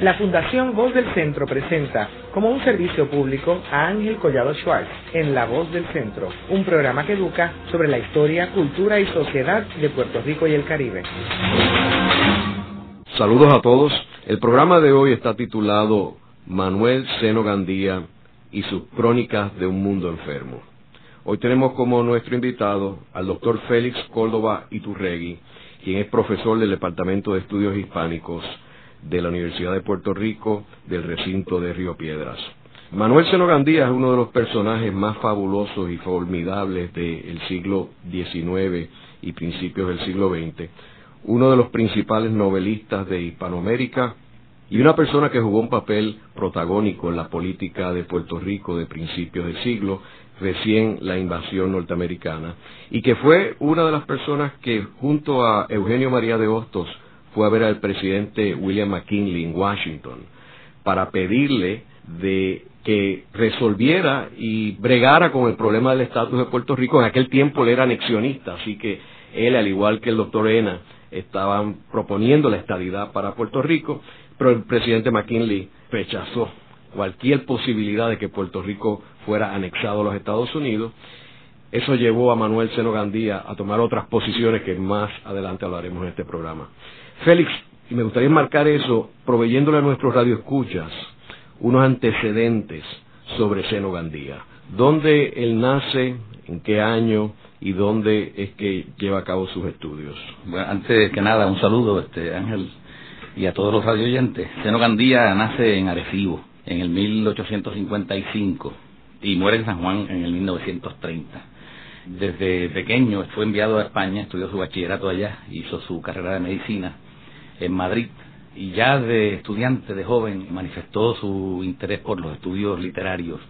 La Fundación Voz del Centro presenta como un servicio público a Ángel Collado Schwartz en La Voz del Centro, un programa que educa sobre la historia, cultura y sociedad de Puerto Rico y el Caribe. Saludos a todos. El programa de hoy está titulado Manuel Seno Gandía y sus crónicas de un mundo enfermo. Hoy tenemos como nuestro invitado al doctor Félix Córdoba Iturregui, quien es profesor del Departamento de Estudios Hispánicos de la Universidad de Puerto Rico del recinto de Río Piedras. Manuel Seno Gandía es uno de los personajes más fabulosos y formidables del siglo XIX y principios del siglo XX, uno de los principales novelistas de Hispanoamérica y una persona que jugó un papel protagónico en la política de Puerto Rico de principios del siglo, recién la invasión norteamericana, y que fue una de las personas que junto a Eugenio María de Hostos fue a ver al presidente William McKinley en Washington para pedirle de que resolviera y bregara con el problema del estatus de Puerto Rico. En aquel tiempo él era anexionista, así que él, al igual que el doctor Ena, estaban proponiendo la estadidad para Puerto Rico, pero el presidente McKinley rechazó cualquier posibilidad de que Puerto Rico fuera anexado a los Estados Unidos. Eso llevó a Manuel Seno Gandía a tomar otras posiciones que más adelante hablaremos en este programa. Félix, y me gustaría marcar eso, proveyéndole a nuestros radioescuchas unos antecedentes sobre Seno Gandía. ¿Dónde él nace? ¿En qué año? ¿Y dónde es que lleva a cabo sus estudios? Bueno, antes que nada, un saludo, este Ángel, y a todos los radioyentes. Seno Gandía nace en Arecibo, en el 1855, y muere en San Juan en el 1930 desde pequeño fue enviado a España, estudió su bachillerato allá, hizo su carrera de medicina en Madrid y ya de estudiante, de joven, manifestó su interés por los estudios literarios,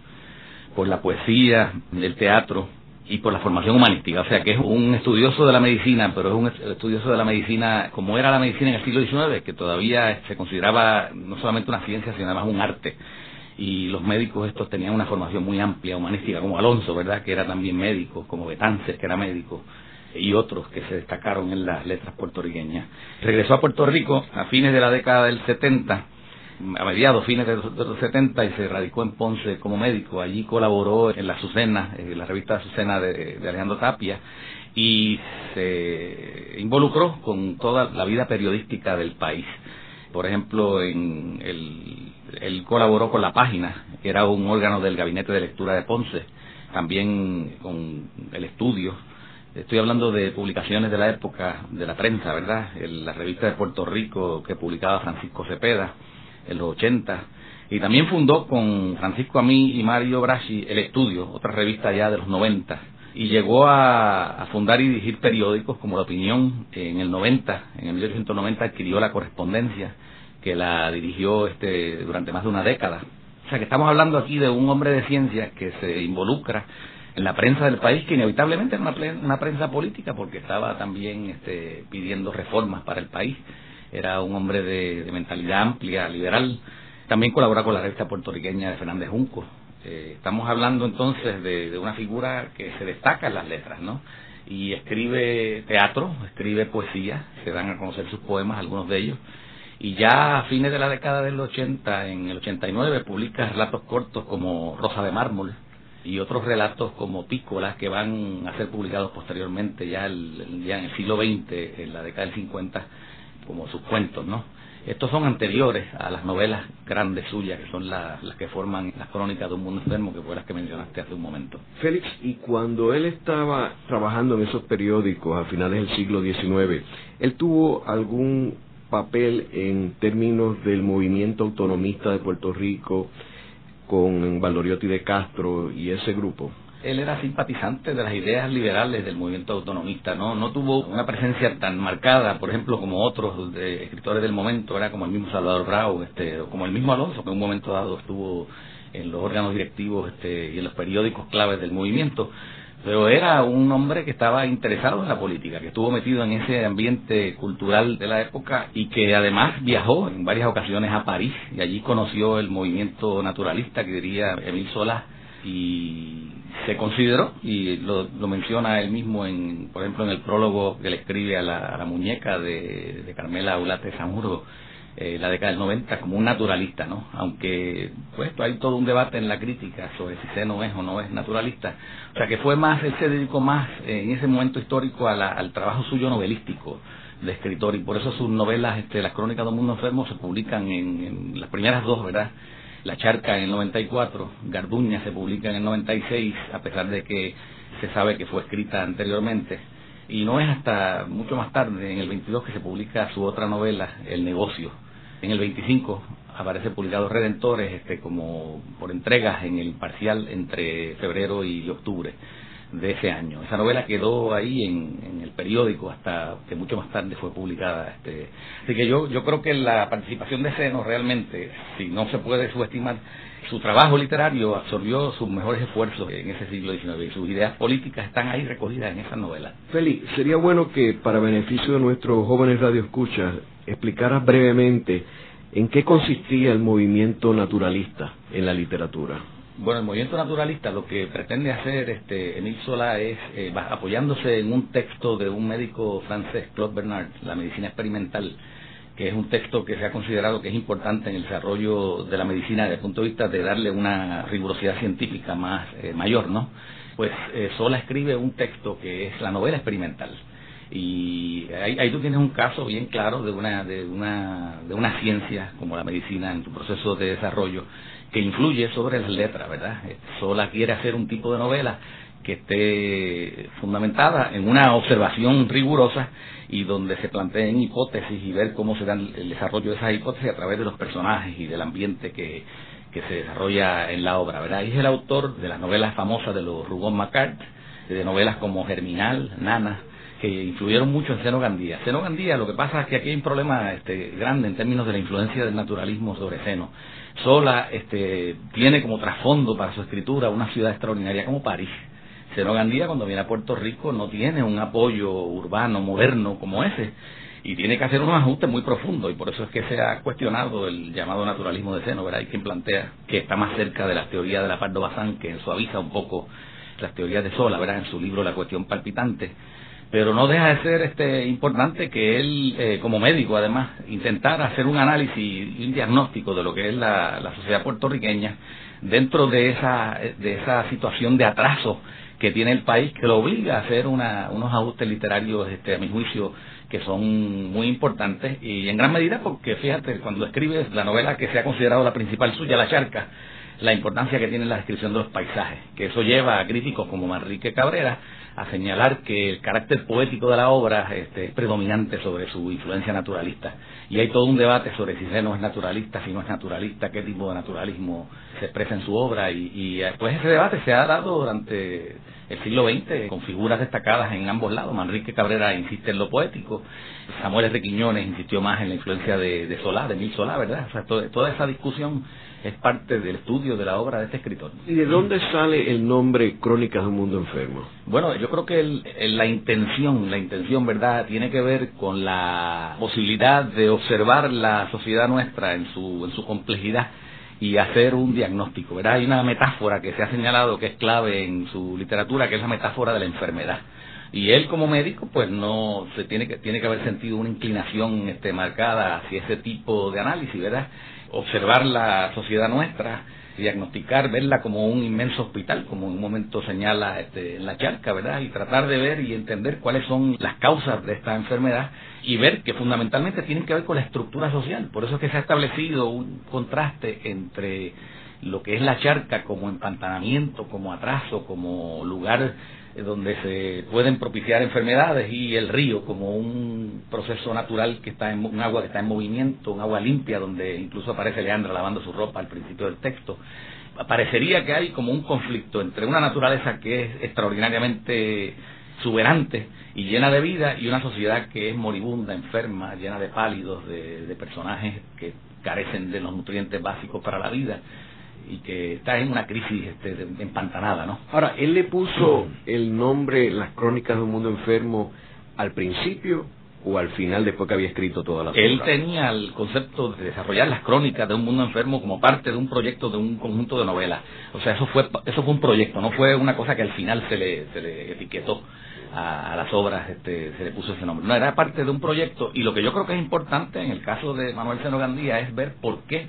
por la poesía, el teatro y por la formación humanística. O sea que es un estudioso de la medicina, pero es un estudioso de la medicina como era la medicina en el siglo XIX, que todavía se consideraba no solamente una ciencia, sino además un arte. Y los médicos estos tenían una formación muy amplia, humanística, como Alonso, ¿verdad?, que era también médico, como Betances, que era médico y otros que se destacaron en las letras puertorriqueñas. Regresó a Puerto Rico a fines de la década del 70, a mediados, fines de los 70, y se radicó en Ponce como médico. Allí colaboró en la Azucena, en la revista Azucena de, de Alejandro Tapia, y se involucró con toda la vida periodística del país. Por ejemplo, en el, él colaboró con La Página, que era un órgano del Gabinete de Lectura de Ponce, también con el estudio Estoy hablando de publicaciones de la época de la prensa, ¿verdad? la revista de Puerto Rico que publicaba Francisco Cepeda en los 80. Y también fundó con Francisco Amí y Mario Braschi El Estudio, otra revista ya de los 90. Y llegó a, fundar y dirigir periódicos como La Opinión en el 90. En el 1890 adquirió La Correspondencia, que la dirigió este, durante más de una década. O sea que estamos hablando aquí de un hombre de ciencia que se involucra en la prensa del país, que inevitablemente era una, prensa política, porque estaba también este, pidiendo reformas para el país. Era un hombre de, mentalidad amplia, liberal. También colabora con la revista puertorriqueña de Fernández Junco. Eh, estamos hablando entonces de, una figura que se destaca en las letras, ¿no? Y escribe teatro, escribe poesía, se dan a conocer sus poemas, algunos de ellos. Y ya a fines de la década del 80, en el 89, publica relatos cortos como Rosa de Mármol, y otros relatos como Pícolas que van a ser publicados posteriormente ya, el, ya en el siglo XX, en la década del 50, como sus cuentos, ¿no? Estos son anteriores a las novelas grandes suyas, que son las que forman las crónicas de un mundo enfermo, que fue las que mencionaste hace un momento. Félix, y cuando él estaba trabajando en esos periódicos a finales del siglo XIX, ¿él tuvo algún papel en términos del movimiento autonomista de Puerto Rico, con Valdoriotti de Castro y ese grupo? Él era simpatizante de las ideas liberales del movimiento autonomista, no no tuvo una presencia tan marcada, por ejemplo, como otros de escritores del momento, era como el mismo Salvador Brau, este, como el mismo Alonso, que en un momento dado estuvo en los órganos directivos este, y en los periódicos claves del movimiento pero era un hombre que estaba interesado en la política, que estuvo metido en ese ambiente cultural de la época y que además viajó en varias ocasiones a París y allí conoció el movimiento naturalista que diría Emil Solá y se consideró y lo, menciona él mismo en por ejemplo en el prólogo que le escribe a la, muñeca de, Carmela Ulate Zamuro eh, la década del 90 como un naturalista, ¿no? Aunque, pues, hay todo un debate en la crítica sobre si Seno es o no es naturalista. O sea, que fue más, él se dedicó más eh, en ese momento histórico al trabajo suyo novelístico de escritor y por eso sus novelas, este, las crónicas de un mundo enfermo, se publican en, en las primeras dos, ¿verdad? La Charca en el 94, Garduña se publica en el 96, a pesar de que se sabe que fue escrita anteriormente. Y no es hasta mucho más tarde, en el 22, que se publica su otra novela, El Negocio. En el 25 aparece publicado Redentores, este, como por entregas en el parcial entre febrero y octubre de ese año. Esa novela quedó ahí en, el periódico hasta que mucho más tarde fue publicada. Este. Así que yo, yo creo que la participación de Seno realmente, si no se puede subestimar, su trabajo literario absorbió sus mejores esfuerzos en ese siglo XIX y sus ideas políticas están ahí recogidas en esa novela. Félix, sería bueno que para beneficio de nuestros jóvenes radioescuchas explicaras brevemente en qué consistía el movimiento naturalista en la literatura. Bueno, el movimiento naturalista lo que pretende hacer este Emile Zola es, eh, apoyándose en un texto de un médico francés, Claude Bernard, La medicina experimental, que es un texto que se ha considerado que es importante en el desarrollo de la medicina desde el punto de vista de darle una rigurosidad científica más eh, mayor, ¿no? Pues eh, Sola escribe un texto que es la novela experimental y ahí, tú tienes un caso bien claro de una de una de una ciencia como la medicina en su proceso de desarrollo que influye sobre las letras, ¿verdad? Sola quiere hacer un tipo de novela que esté fundamentada en una observación rigurosa y donde se planteen hipótesis y ver cómo se da el desarrollo de esas hipótesis a través de los personajes y del ambiente que, que se desarrolla en la obra, ¿verdad? Es el autor de las novelas famosas de los Rubón Macart, de novelas como Germinal, Nana, que influyeron mucho en Seno Gandía. Seno Gandía, lo que pasa es que aquí hay un problema este, grande en términos de la influencia del naturalismo sobre Seno. Sola este, tiene como trasfondo para su escritura una ciudad extraordinaria como París. Seno Gandía, cuando viene a Puerto Rico, no tiene un apoyo urbano, moderno como ese, y tiene que hacer unos ajustes muy profundos, y por eso es que se ha cuestionado el llamado naturalismo de Seno, ¿verdad? Hay quien plantea que está más cerca de las teorías de la Pardo Bazán, que suaviza un poco las teorías de Sola, ¿verdad? En su libro La cuestión palpitante pero no deja de ser este importante que él eh, como médico además intentara hacer un análisis y un diagnóstico de lo que es la, sociedad puertorriqueña dentro de esa de esa situación de atraso que tiene el país que lo obliga a hacer una, unos ajustes literarios este a mi juicio que son muy importantes y en gran medida porque fíjate cuando escribes la novela que se ha considerado la principal suya la charca la importancia que tiene la descripción de los paisajes que eso lleva a críticos como Manrique Cabrera a señalar que el carácter poético de la obra este, es predominante sobre su influencia naturalista. Y hay todo un debate sobre si Zeno es naturalista, si no es naturalista, qué tipo de naturalismo se expresa en su obra. Y, y pues ese debate se ha dado durante el siglo XX con figuras destacadas en ambos lados. Manrique Cabrera insiste en lo poético, Samuel R. Quiñones insistió más en la influencia de, de Solá, de Mil Solá, ¿verdad? O sea, toda esa discusión es parte del estudio de la obra de este escritor. ¿Y de dónde sale el nombre Crónicas de un Mundo Enfermo? Bueno, yo creo que la intención, la intención, ¿verdad?, tiene que ver con la posibilidad de observar la sociedad nuestra en su, en su complejidad y hacer un diagnóstico, ¿verdad? Hay una metáfora que se ha señalado que es clave en su literatura, que es la metáfora de la enfermedad. Y él como médico, pues no se tiene que tiene que haber sentido una inclinación este marcada hacia ese tipo de análisis, ¿verdad? observar la sociedad nuestra, diagnosticar, verla como un inmenso hospital, como en un momento señala este, en la charca, ¿verdad? Y tratar de ver y entender cuáles son las causas de esta enfermedad y ver que fundamentalmente tienen que ver con la estructura social. Por eso es que se ha establecido un contraste entre lo que es la charca como empantanamiento, como atraso, como lugar eh, donde se pueden propiciar enfermedades y el río como un proceso natural que está en un agua que está en movimiento, un agua limpia donde incluso aparece Leandra lavando su ropa al principio del texto. Parecería que hay como un conflicto entre una naturaleza que es extraordinariamente exuberante y llena de vida y una sociedad que es moribunda, enferma, llena de pálidos, de, personajes que carecen de los nutrientes básicos para la vida y que está en una crisis este, empantanada, ¿no? Ahora, él le puso el nombre Las Crónicas de un Mundo Enfermo al principio o al final después que había escrito toda la Él tenía el concepto de desarrollar las crónicas de un mundo enfermo como parte de un proyecto de un conjunto de novelas. O sea, eso fue eso fue un proyecto, no fue una cosa que al final se le, se le etiquetó. a, las obras este, se le puso ese nombre. No, era parte de un proyecto y lo que yo creo que es importante en el caso de Manuel Seno Gandía es ver por qué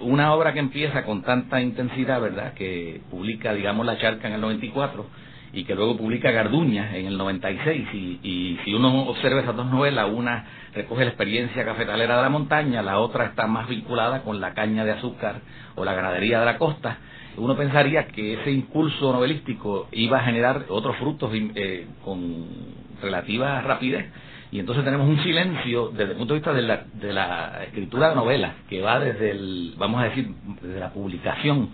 una obra que empieza con tanta intensidad, ¿verdad?, que publica, digamos, La Charca en el 94 y que luego publica Garduña en el 96 y, y si uno observa esas dos novelas, una recoge la experiencia cafetalera de la montaña, la otra está más vinculada con la caña de azúcar o la ganadería de la costa, uno pensaría que ese impulso novelístico iba a generar otros frutos eh, con relativa rapidez. Y entonces tenemos un silencio desde el punto de vista de la, de la escritura de novelas que va desde el, vamos a decir, desde la publicación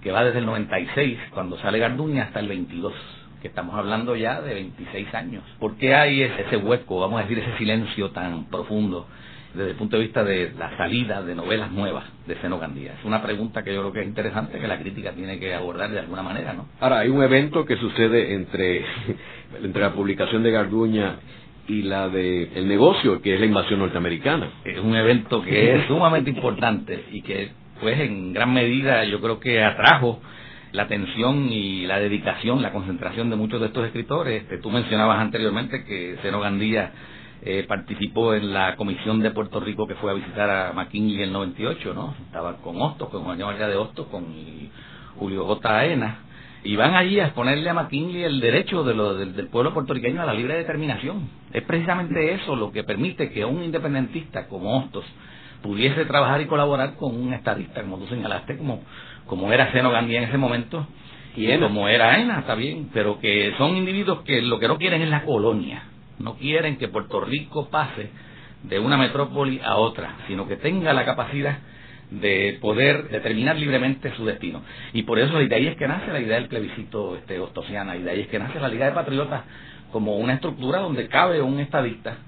que va desde el 96 cuando sale Garduña hasta el 22 que estamos hablando ya de 26 años. ¿Por qué hay ese hueco, vamos a decir, ese silencio tan profundo desde el punto de vista de la salida de novelas nuevas de Seno Gandía? Es una pregunta que yo creo que es interesante, que la crítica tiene que abordar de alguna manera, ¿no? Ahora, hay un evento que sucede entre, entre la publicación de Garduña y la de el negocio, que es la invasión norteamericana. Es un evento que es sumamente importante y que, pues, en gran medida yo creo que atrajo la atención y la dedicación, la concentración de muchos de estos escritores. Tú mencionabas anteriormente que Seno Gandía eh, participó en la comisión de Puerto Rico que fue a visitar a McKinley en el 98, ¿no? Estaba con Hostos, con Juan María de Hostos, con Julio J. Aena, y van allí a exponerle a McKinley el derecho de lo, del, pueblo puertorriqueño a la libre determinación. Es precisamente eso lo que permite que un independentista como Hostos pudiese trabajar y colaborar con un estadista, como tú señalaste, como, como era Seno Gandía en ese momento, y como era Ena, está bien, pero que son individuos que lo que no quieren es la colonia no quieren que Puerto Rico pase de una metrópoli a otra, sino que tenga la capacidad de poder determinar libremente su destino. Y por eso de ahí es que nace la idea del plebiscito este, ostosiana, y de ahí es que nace la Liga de Patriotas como una estructura donde cabe un estadista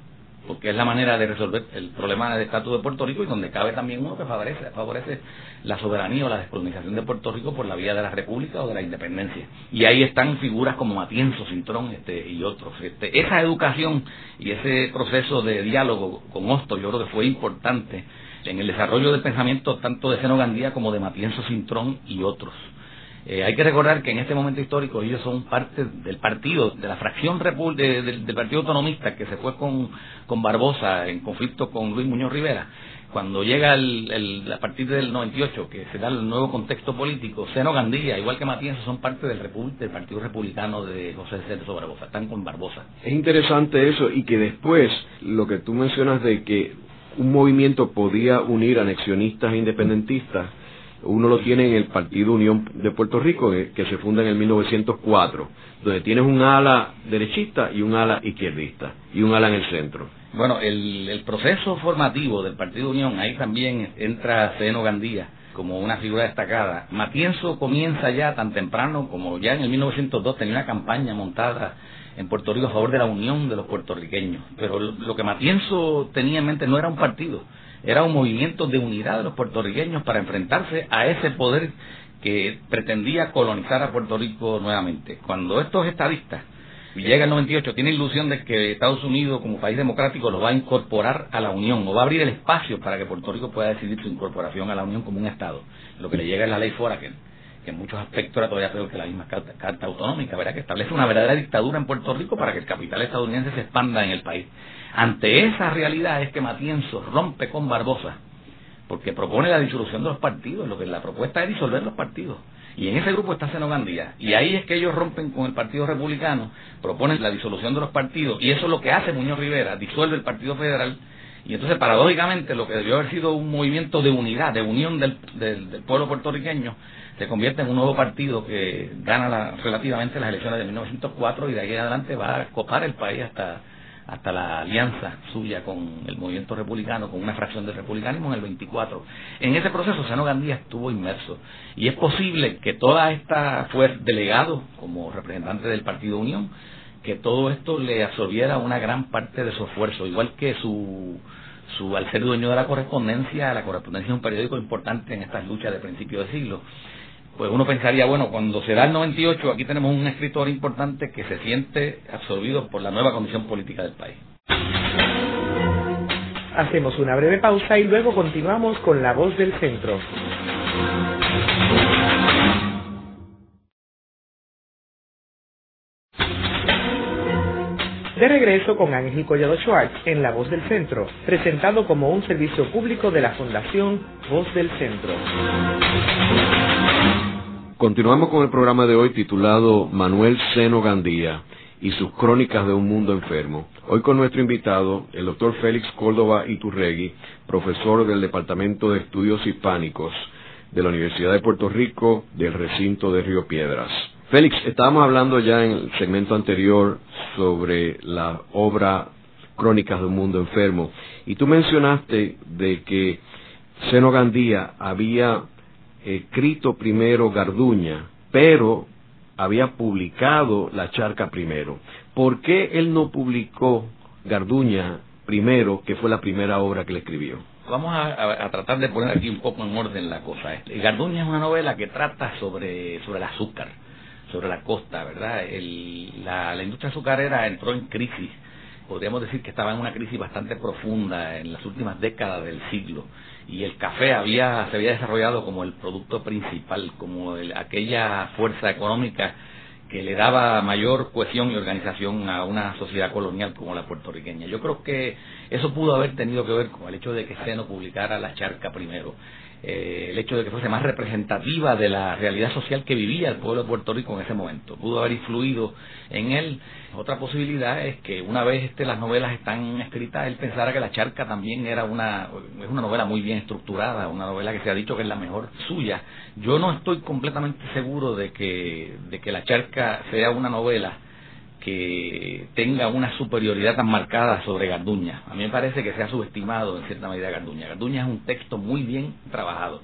porque es la manera de resolver el problema del estatus de Puerto Rico y donde cabe también uno que favorece, favorece la soberanía o la descolonización de Puerto Rico por la vía de la república o de la independencia. Y ahí están figuras como Matienzo, Cintrón este, y otros. Este, esa educación y ese proceso de diálogo con Hosto yo creo que fue importante en el desarrollo del pensamiento tanto de Seno Gandía como de Matienzo, Cintrón y otros. Eh, hay que recordar que en este momento histórico ellos son parte del partido, de la fracción del Partido Autonomista que se fue con, con Barbosa en conflicto con Luis Muñoz Rivera. Cuando llega el, a partir del 98, que se da el nuevo contexto político, Seno Gandía, igual que Matías, son parte del, del Partido Republicano de José Celso Barbosa, están con Barbosa. Es interesante eso y que después lo que tú mencionas de que un movimiento podía unir anexionistas e independentistas, uno lo tiene en el Partido Unión de Puerto Rico, eh, que se funda en el 1904, donde tienes un ala derechista y un ala izquierdista, y un ala en el centro. Bueno, el, el proceso formativo del Partido Unión, ahí también entra Seno Gandía como una figura destacada. Matienzo comienza ya tan temprano como ya en el 1902 tenía una campaña montada en Puerto Rico a favor de la unión de los puertorriqueños. Pero lo que Matienzo tenía en mente no era un partido, era un movimiento de unidad de los puertorriqueños para enfrentarse a ese poder que pretendía colonizar a Puerto Rico nuevamente. Cuando estos estadistas llega el 98, tiene ilusión de que Estados Unidos como país democrático lo va a incorporar a la Unión o va a abrir el espacio para que Puerto Rico pueda decidir su incorporación a la Unión como un Estado. Lo que le llega es la ley Foraker, que en muchos aspectos era todavía peor que la misma carta, autonómica, ¿verdad? que establece una verdadera dictadura en Puerto Rico para que el capital estadounidense se expanda en el país. Ante esa realidad es que Matienzo rompe con Barbosa, porque propone la disolución de los partidos, lo que la propuesta es disolver los partidos. Y en ese grupo está Seno Gandía. Y ahí es que ellos rompen con el Partido Republicano, proponen la disolución de los partidos, y eso es lo que hace Muñoz Rivera, disuelve el Partido Federal, y entonces paradójicamente lo que debió haber sido un movimiento de unidad, de unión del, del, pueblo puertorriqueño, se convierte en un nuevo partido que gana relativamente las elecciones de 1904 y de ahí adelante va a copar el país hasta hasta la alianza suya con el movimiento republicano, con una fracción del republicanismo en el 24. En ese proceso Sano Gandía estuvo inmerso y es posible que toda esta fue delegado como representante del Partido Unión, que todo esto le absorbiera una gran parte de su esfuerzo, igual que su su, al ser dueño de la correspondencia, la correspondencia es un periódico importante en estas luchas de principio de siglo pues uno pensaría, bueno, cuando se da el 98, aquí tenemos un escritor importante que se siente absorbido por la nueva condición política del país. Hacemos una breve pausa y luego continuamos con La Voz del Centro. De regreso con Ángel Collado Schwartz en La Voz del Centro, presentado como un servicio público de la Fundación Voz del Centro. Continuamos con el programa de hoy titulado Manuel Seno Gandía y sus crónicas de un mundo enfermo. Hoy con nuestro invitado, el doctor Félix Córdoba Iturregui, profesor del Departamento de Estudios Hispánicos de la Universidad de Puerto Rico del recinto de Río Piedras. Félix, estábamos hablando ya en el segmento anterior sobre la obra Crónicas de un Mundo Enfermo y tú mencionaste de que Seno Gandía había escrito primero Garduña, pero había publicado La Charca primero. ¿Por qué él no publicó Garduña primero, que fue la primera obra que le escribió? Vamos a, tratar de poner aquí un poco en orden la cosa. Garduña es una novela que trata sobre, sobre el azúcar sobre la costa, ¿verdad? la, la industria azucarera entró en crisis. Podríamos decir que estaba en una crisis bastante profunda en las últimas décadas del siglo y el café había se había desarrollado como el producto principal, como aquella fuerza económica que le daba mayor cohesión y organización a una sociedad colonial como la puertorriqueña. Yo creo que eso pudo haber tenido que ver con el hecho de que Seno publicara La Charca primero. Eh, el hecho de que fuese más representativa de la realidad social que vivía el pueblo de Puerto Rico en ese momento. Pudo haber influido en él. Otra posibilidad es que una vez este, las novelas están escritas, él pensara que La Charca también era una, es una novela muy bien estructurada, una novela que se ha dicho que es la mejor suya. Yo no estoy completamente seguro de que, de que La Charca sea una novela que tenga una superioridad tan marcada sobre Garduña. A mí me parece que se ha subestimado en cierta medida Garduña. Garduña es un texto muy bien trabajado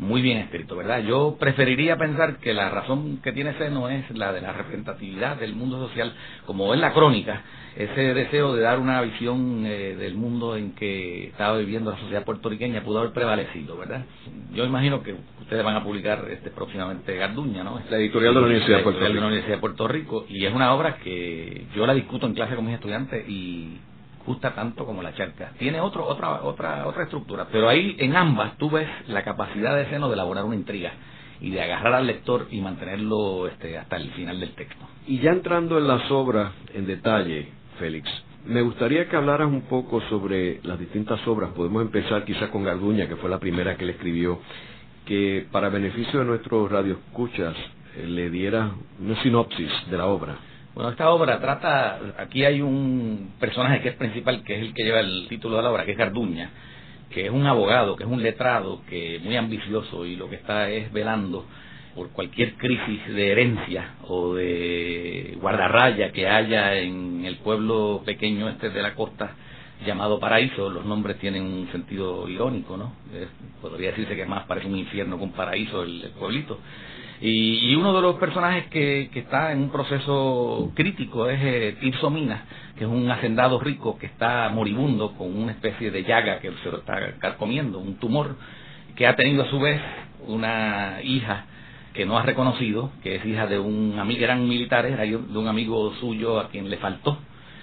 muy bien escrito, ¿verdad? Yo preferiría pensar que la razón que tiene Seno es la de la representatividad del mundo social, como es la crónica, ese deseo de dar una visión eh, del mundo en que estaba viviendo la sociedad puertorriqueña pudo haber prevalecido, ¿verdad? Yo imagino que ustedes van a publicar este próximamente Garduña, ¿no? La editorial de la Universidad de Puerto Rico. De la Universidad de Puerto Rico, y es una obra que yo la discuto en clase con mis estudiantes y gusta tanto como la charca. Tiene otro, otra, otra, otra estructura, pero ahí en ambas tú ves la capacidad de Seno de elaborar una intriga y de agarrar al lector y mantenerlo este, hasta el final del texto. Y ya entrando en las obras en detalle, Félix, me gustaría que hablaras un poco sobre las distintas obras. Podemos empezar quizá con Garduña, que fue la primera que le escribió, que para beneficio de nuestros radioescuchas eh, le diera una sinopsis de la obra. Bueno, esta obra trata, aquí hay un personaje que es principal, que es el que lleva el título de la obra, que es Garduña, que es un abogado, que es un letrado, que es muy ambicioso y lo que está es velando por cualquier crisis de herencia o de guardarraya que haya en el pueblo pequeño este de la costa llamado Paraíso, los nombres tienen un sentido irónico, ¿no? podría decirse que más parece un infierno que un paraíso el pueblito. Y, uno de los personajes que, está en un proceso crítico es eh, Tirso Mina, que es un hacendado rico que está moribundo con una especie de llaga que se lo está comiendo, un tumor, que ha tenido a su vez una hija que no ha reconocido, que es hija de un amigo, eran militares, era de un amigo suyo a quien le faltó.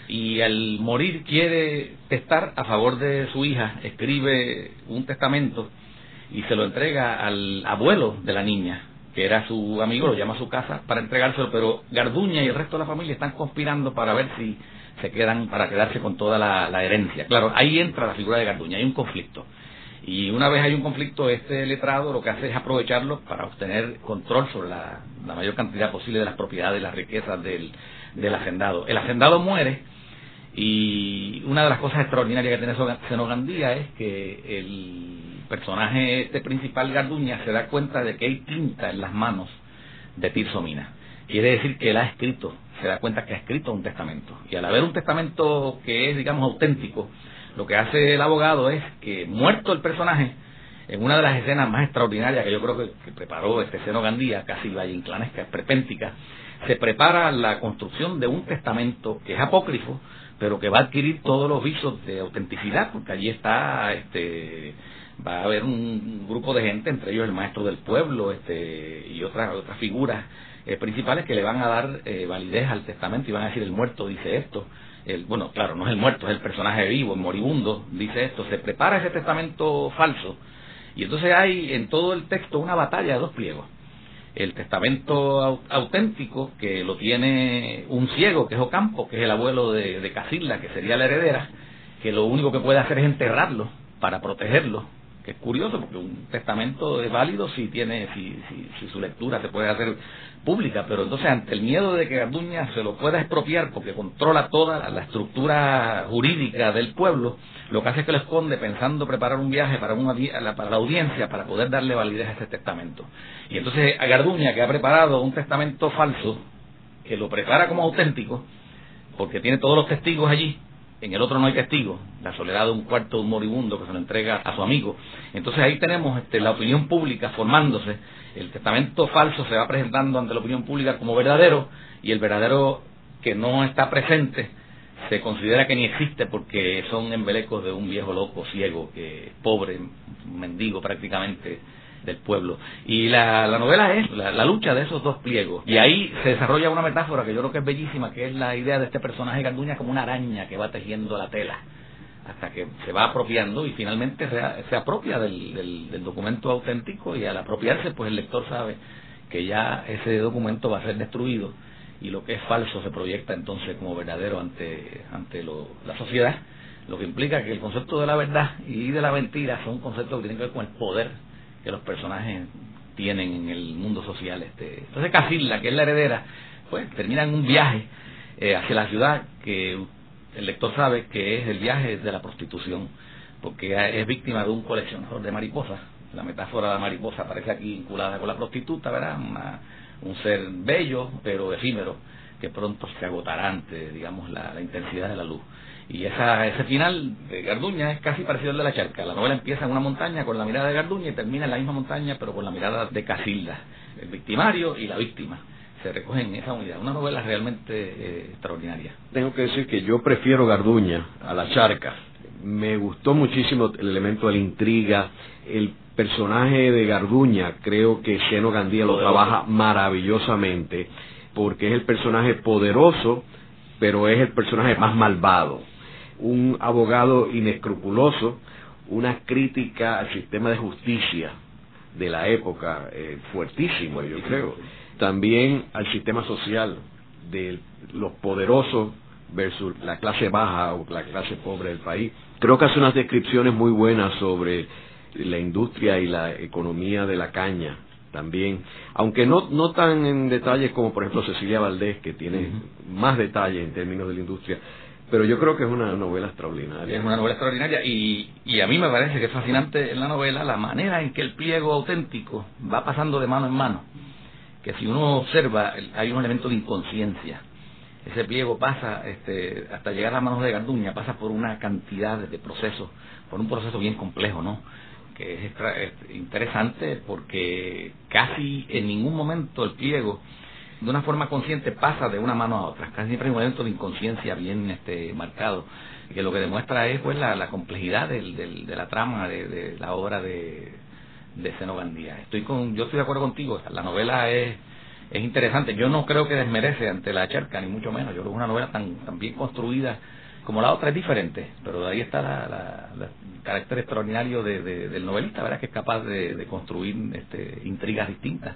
Y al morir quiere testar a favor de su hija, escribe un testamento y se lo entrega al abuelo de la niña, que era su amigo, lo llama a su casa para entregárselo, pero Garduña y el resto de la familia están conspirando para ver si se quedan, para quedarse con toda la, herencia. Claro, ahí entra la figura de Garduña, hay un conflicto. Y una vez hay un conflicto, este letrado lo que hace es aprovecharlo para obtener control sobre la, mayor cantidad posible de las propiedades, las riquezas del, del hacendado. El hacendado muere y una de las cosas extraordinarias que tiene Senogandía es que el personaje este principal, Garduña, se da cuenta de que hay tinta en las manos de Tirso Mina. Quiere decir que él ha escrito, se da cuenta que ha escrito un testamento. Y al haber un testamento que es, digamos, auténtico, lo que hace el abogado es que, muerto el personaje, en una de las escenas más extraordinarias que yo creo que, preparó este Seno Gandía, casi vallinclanesca, prepéntica, se prepara la construcción de un testamento que es apócrifo, pero que va a adquirir todos los visos de autenticidad, porque allí está este va a haber un grupo de gente, entre ellos el maestro del pueblo este, y otras otras figuras eh, principales que le van a dar eh, validez al testamento y van a decir el muerto dice esto. El, bueno, claro, no es el muerto, es el personaje vivo, el moribundo, dice esto. Se prepara ese testamento falso y entonces hay en todo el texto una batalla de dos pliegos. el testamento auténtico que lo tiene un ciego, que es Ocampo, que es el abuelo de, de Casilda, que sería la heredera, que lo único que puede hacer es enterrarlo para protegerlo es curioso porque un testamento es válido si tiene si, si, su lectura se puede hacer pública pero entonces ante el miedo de que Garduña se lo pueda expropiar porque controla toda la, estructura jurídica del pueblo lo que hace es que lo esconde pensando preparar un viaje para una para la audiencia para poder darle validez a ese testamento. Y entonces a Garduña que ha preparado un testamento falso que lo prepara como auténtico porque tiene todos los testigos allí en el otro no hay testigo, la soledad de un cuarto de un moribundo que se lo entrega a su amigo. Entonces ahí tenemos este, la opinión pública formándose, el testamento falso se va presentando ante la opinión pública como verdadero y el verdadero que no está presente se considera que ni existe porque son embelecos de un viejo loco ciego, que pobre, mendigo prácticamente, del pueblo. Y la, la novela es la, lucha de esos dos pliegos. Y ahí se desarrolla una metáfora que yo creo que es bellísima, que es la idea de este personaje Garduña como una araña que va tejiendo la tela hasta que se va apropiando y finalmente se, apropia del, del, del, documento auténtico y al apropiarse pues el lector sabe que ya ese documento va a ser destruido y lo que es falso se proyecta entonces como verdadero ante, ante lo, la sociedad, lo que implica que el concepto de la verdad y de la mentira son conceptos que tienen que ver con el poder que los personajes tienen en el mundo social. Este. Entonces Casilda, que es la heredera, pues termina en un viaje eh, hacia la ciudad que el lector sabe que es el viaje de la prostitución, porque es víctima de un coleccionador de mariposas. La metáfora de la mariposa aparece aquí vinculada con la prostituta, ¿verdad? un ser bello, pero efímero, que pronto se agotará ante, digamos, la intensidad de la luz. Y esa, ese final de Garduña es casi parecido al de la charca. La novela empieza en una montaña con la mirada de Garduña y termina en la misma montaña, pero con la mirada de Casilda, el victimario y la víctima. Se recogen en esa unidad. Una novela realmente eh, extraordinaria. Tengo que decir que yo prefiero Garduña a la charca. Me gustó muchísimo el elemento de la intriga, el personaje de Garduña, creo que Xeno Gandía lo trabaja maravillosamente, porque es el personaje poderoso, pero es el personaje más malvado un abogado inescrupuloso, una crítica al sistema de justicia de la época eh, fuertísimo, yo creo. También al sistema social de los poderosos versus la clase baja o la clase pobre del país. Creo que hace unas descripciones muy buenas sobre la industria y la economía de la caña también, aunque no, no tan en detalles como por ejemplo Cecilia Valdés, que tiene más detalle en términos de la industria, pero yo creo que es una novela extraordinaria. Es una novela extraordinaria y, y a mí me parece que es fascinante en la novela la manera en que el pliego auténtico va pasando de mano en mano. Que si uno observa, hay un elemento de inconsciencia. Ese pliego pasa este, hasta llegar a manos de Garduña, pasa por una cantidad de procesos, por un proceso bien complejo, ¿no? Que es, es interesante porque casi en ningún momento el pliego de una forma consciente pasa de una mano a otra. Casi siempre hay un momento de inconsciencia bien este, marcado, que lo que demuestra es pues la, complejidad del, de la trama de, la obra de, de Gandía. Estoy con, yo estoy de acuerdo contigo, la novela es, es interesante. Yo no creo que desmerece ante la charca, ni mucho menos. Yo creo que una novela tan, tan bien construida como la otra es diferente, pero de ahí está la, el carácter extraordinario de, del novelista, ¿verdad? Que es capaz de, construir este, intrigas distintas.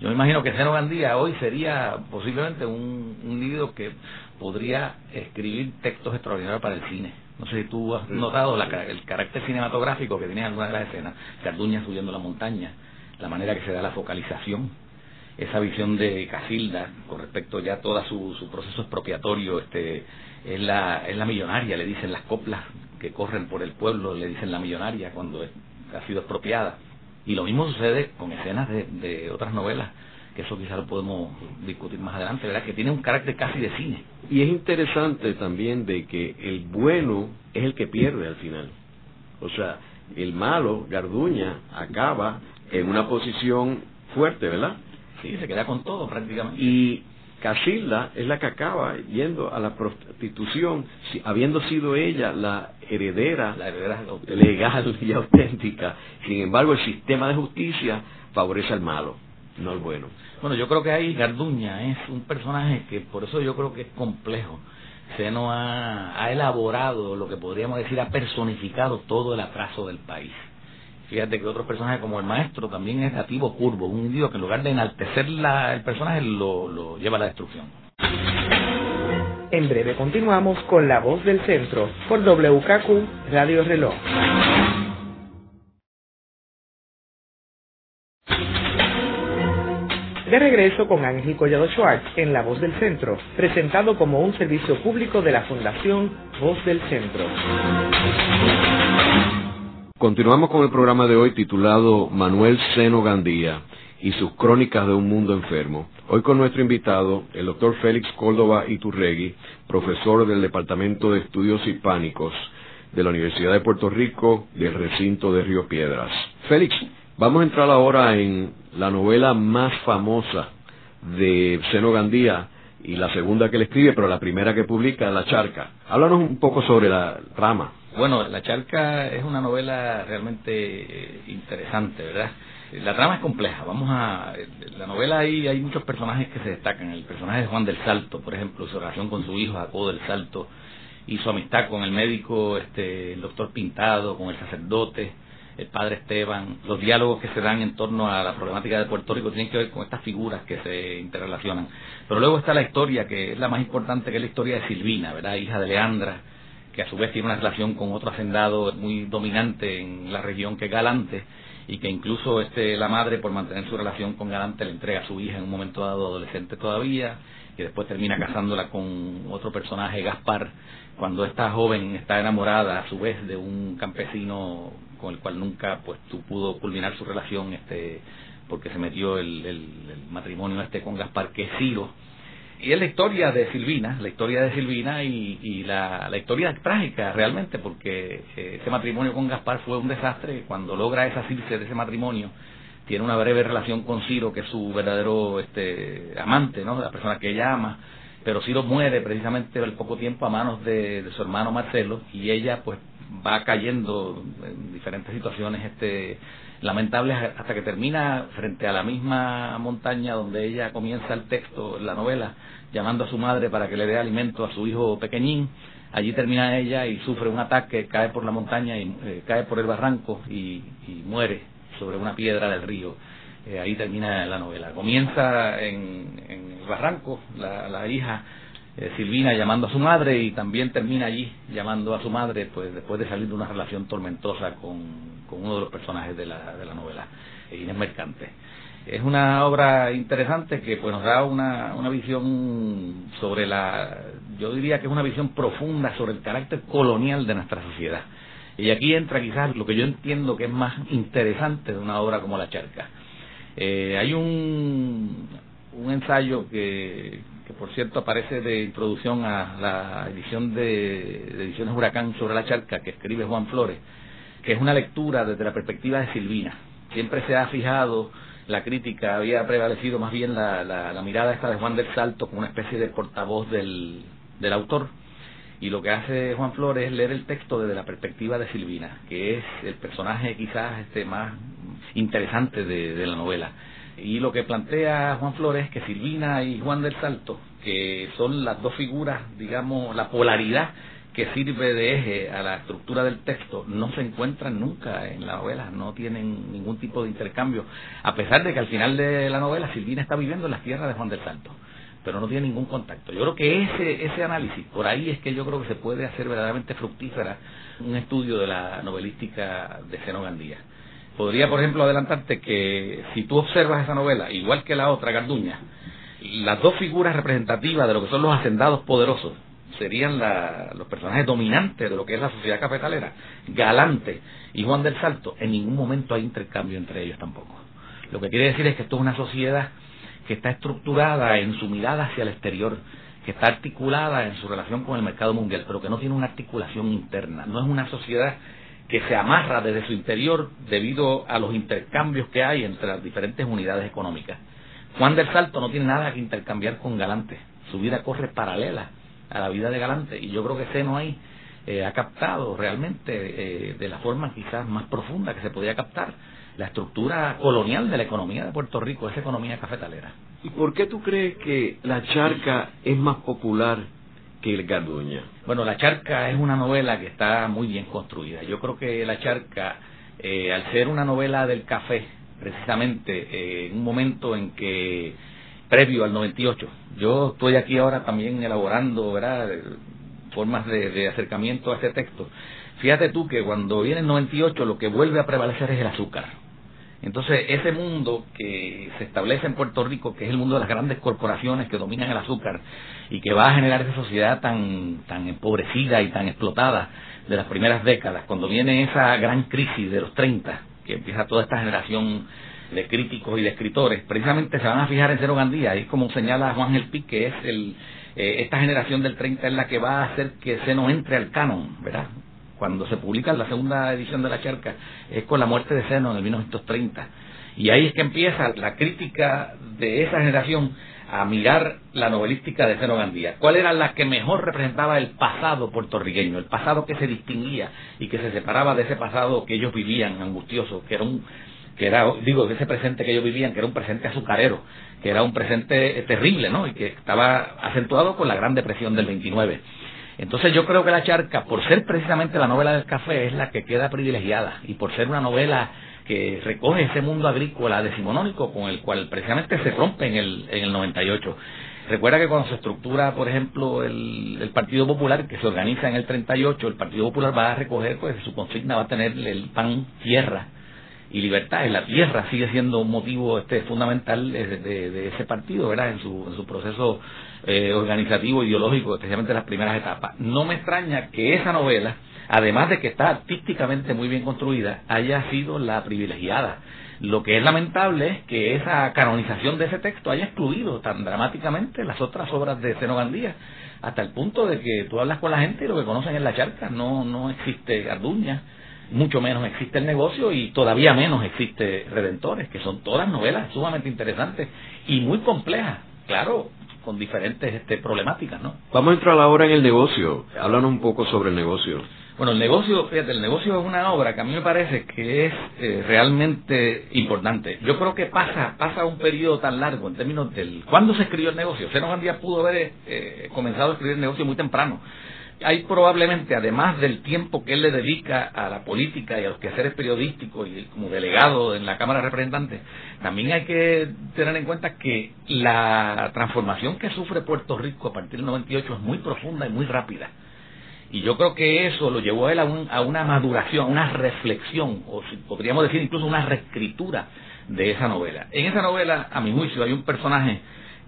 Yo me imagino que Zeno Gandía hoy sería posiblemente un, un que podría escribir textos extraordinarios para el cine. No sé si tú has notado el carácter cinematográfico que tiene alguna de las escenas, Carduña subiendo la montaña, la manera que se da la focalización, esa visión de Casilda con respecto ya a todo su, su proceso expropiatorio, este, es la, es la millonaria, le dicen las coplas que corren por el pueblo, le dicen la millonaria cuando ha sido expropiada y lo mismo sucede con escenas de, de otras novelas, que eso quizás lo podemos discutir más adelante, ¿verdad? Que tiene un carácter casi de cine. Y es interesante también de que el bueno es el que pierde al final. O sea, el malo, Garduña, acaba en una posición fuerte, ¿verdad? Sí, se queda con todo prácticamente. Y Casilda es la que acaba yendo a la prostitución, habiendo sido ella la heredera, la heredera legal y auténtica. Sin embargo, el sistema de justicia favorece al malo, no al bueno. Bueno, yo creo que ahí Garduña es un personaje que por eso yo creo que es complejo. Seno ha, ha elaborado lo que podríamos decir, ha personificado todo el atraso del país Fíjate que otros personajes como el maestro también es nativo curvo, un individuo que en lugar de enaltecer la, el personaje lo, lo lleva a la destrucción. En breve continuamos con La Voz del Centro por WKQ Radio Reloj. De regreso con Ángel Collado Schwartz en La Voz del Centro, presentado como un servicio público de la Fundación Voz del Centro. Continuamos con el programa de hoy titulado Manuel Seno Gandía y sus crónicas de un mundo enfermo. Hoy con nuestro invitado, el doctor Félix Córdoba Iturregui, profesor del Departamento de Estudios Hispánicos de la Universidad de Puerto Rico del recinto de Río Piedras. Félix, vamos a entrar ahora en la novela más famosa de Seno Gandía y la segunda que le escribe, pero la primera que publica, La Charca. Háblanos un poco sobre la rama. Bueno, La Charca es una novela realmente eh, interesante, ¿verdad? La trama es compleja. Vamos a. La novela ahí hay muchos personajes que se destacan. El personaje de Juan del Salto, por ejemplo, su relación con su hijo Jacobo del Salto y su amistad con el médico, este, el doctor Pintado, con el sacerdote, el padre Esteban. Los diálogos que se dan en torno a la problemática de Puerto Rico tienen que ver con estas figuras que se interrelacionan. Pero luego está la historia, que es la más importante, que es la historia de Silvina, ¿verdad? Hija de Leandra, que a su vez tiene una relación con otro hacendado muy dominante en la región que es Galante y que incluso este la madre por mantener su relación con Galante le entrega a su hija en un momento dado adolescente todavía y después termina casándola con otro personaje Gaspar cuando esta joven está enamorada a su vez de un campesino con el cual nunca pues tú pudo culminar su relación este porque se metió el, el, matrimonio este con Gaspar que es Ciro y es la historia de Silvina, la historia de Silvina y, y la, la, historia trágica realmente, porque eh, ese matrimonio con Gaspar fue un desastre. Cuando logra desasirse de ese matrimonio, tiene una breve relación con Ciro, que es su verdadero este, amante, ¿no? la persona que ella ama. Pero Ciro muere precisamente al poco tiempo a manos de, de su hermano Marcelo y ella pues va cayendo en diferentes situaciones este lamentables hasta que termina frente a la misma montaña donde ella comienza el texto, la novela, llamando a su madre para que le dé alimento a su hijo pequeñín. Allí termina ella y sufre un ataque, cae por la montaña y eh, cae por el barranco y, muere sobre una piedra del río. Eh, ahí termina la novela. Comienza en, el barranco, la, la hija Silvina llamando a su madre y también termina allí llamando a su madre pues después de salir de una relación tormentosa con, uno de los personajes de la, de la novela, Inés Mercante. Es una obra interesante que pues nos da una, una visión sobre la, yo diría que es una visión profunda sobre el carácter colonial de nuestra sociedad. Y aquí entra quizás lo que yo entiendo que es más interesante de una obra como La Charca. Eh, hay un, un ensayo que, que por cierto aparece de introducción a la edición de, Ediciones Huracán sobre la charca que escribe Juan Flores, que es una lectura desde la perspectiva de Silvina. Siempre se ha fijado la crítica, había prevalecido más bien la, la, mirada esta de Juan del Salto como una especie de portavoz del, del autor. Y lo que hace Juan Flores es leer el texto desde la perspectiva de Silvina, que es el personaje quizás este más interesante de la novela y lo que plantea Juan Flores es que Silvina y Juan del Salto, que son las dos figuras, digamos, la polaridad que sirve de eje a la estructura del texto, no se encuentran nunca en la novela, no tienen ningún tipo de intercambio, a pesar de que al final de la novela Silvina está viviendo en las tierras de Juan del Salto, pero no tiene ningún contacto. Yo creo que ese, ese análisis, por ahí es que yo creo que se puede hacer verdaderamente fructífera un estudio de la novelística de Seno Gandía podría, por ejemplo, adelantarte que si tú observas esa novela, igual que la otra, Garduña, las dos figuras representativas de lo que son los hacendados poderosos serían los personajes dominantes de lo que es la sociedad cafetalera, Galante y Juan del Salto, en ningún momento hay intercambio entre ellos tampoco. Lo que quiere decir es que esto es una sociedad que está estructurada en su mirada hacia el exterior, que está articulada en su relación con el mercado mundial, pero que no tiene una articulación interna. No es una sociedad que se amarra desde su interior debido a los intercambios que hay entre las diferentes unidades económicas. Juan del Salto no tiene nada que intercambiar con Galante, su vida corre paralela a la vida de Galante y yo creo que Seno ahí eh, ha captado realmente eh, de la forma quizás más profunda que se podía captar la estructura colonial de la economía de Puerto Rico, esa economía cafetalera. ¿Y por qué tú crees que la charca es más popular que Garduña? Bueno, La Charca es una novela que está muy bien construida. Yo creo que La Charca eh, al ser una novela del café, precisamente eh, en un momento en que, previo al 98, yo estoy aquí ahora también elaborando, ¿verdad? formas de, de acercamiento a ese texto. Fíjate tú que cuando viene el 98 lo que vuelve a prevalecer es el azúcar. Entonces, ese mundo que se establece en Puerto Rico, que es el mundo de las grandes corporaciones que dominan el azúcar y que va a generar esa sociedad tan, tan empobrecida y tan explotada de las primeras décadas, cuando viene esa gran crisis de los 30, que empieza toda esta generación de críticos y de escritores, precisamente se van a fijar en Cero Gandía, y como señala Juan Gelpi, que es el, eh, esta generación del 30 es la que va a hacer que Seno entre al canon, ¿verdad? Cuando se publica la segunda edición de La Charca, es con la muerte de Seno en el 1930. Y ahí es que empieza la crítica de esa generación a mirar la novelística de Seno Gandía. ¿Cuál era la que mejor representaba el pasado puertorriqueño, el pasado que se distinguía y que se separaba de ese pasado que ellos vivían angustioso, que era un que era, digo, ese presente que ellos vivían, que era un presente azucarero, que era un presente terrible, ¿no? Y que estaba acentuado con la Gran Depresión del 29. Entonces yo creo que La Charca, por ser precisamente la novela del café, es la que queda privilegiada y por ser una novela que recoge ese mundo agrícola decimonónico con el cual precisamente se rompe en el, en el 98. Recuerda que cuando se estructura, por ejemplo, el, Partido Popular, que se organiza en el 38, el Partido Popular va a recoger, pues su consigna va a tener el pan tierra y libertad. La tierra sigue siendo un motivo este fundamental de, de, ese partido, ¿verdad? En su, en su proceso eh, organizativo, ideológico, especialmente en las primeras etapas. No me extraña que esa novela, además de que está artísticamente muy bien construida, haya sido la privilegiada. Lo que es lamentable es que esa canonización de ese texto haya excluido tan dramáticamente las otras obras de Seno Gandía, hasta el punto de que tú hablas con la gente y lo que conocen es la charca, no, no existe Garduña, mucho menos existe el negocio y todavía menos existe Redentores, que son todas novelas sumamente interesantes y muy complejas, claro, con diferentes este, problemáticas, ¿no? Vamos a entrar ahora en el negocio. Háblanos un poco sobre el negocio. Bueno, el negocio, fíjate, el negocio es una obra que a mí me parece que es eh, realmente importante. Yo creo que pasa pasa un periodo tan largo en términos del... ¿Cuándo se escribió el negocio? Seno Gandía pudo haber eh, comenzado a escribir el negocio muy temprano hay probablemente, además del tiempo que él le dedica a la política y a los quehaceres periodísticos y como delegado en la Cámara de Representantes, también hay que tener en cuenta que la transformación que sufre Puerto Rico a partir del 98 es muy profunda y muy rápida. Y yo creo que eso lo llevó a él a, a una maduración, a una reflexión, o si podríamos decir incluso una reescritura de esa novela. En esa novela, a mi juicio, hay un personaje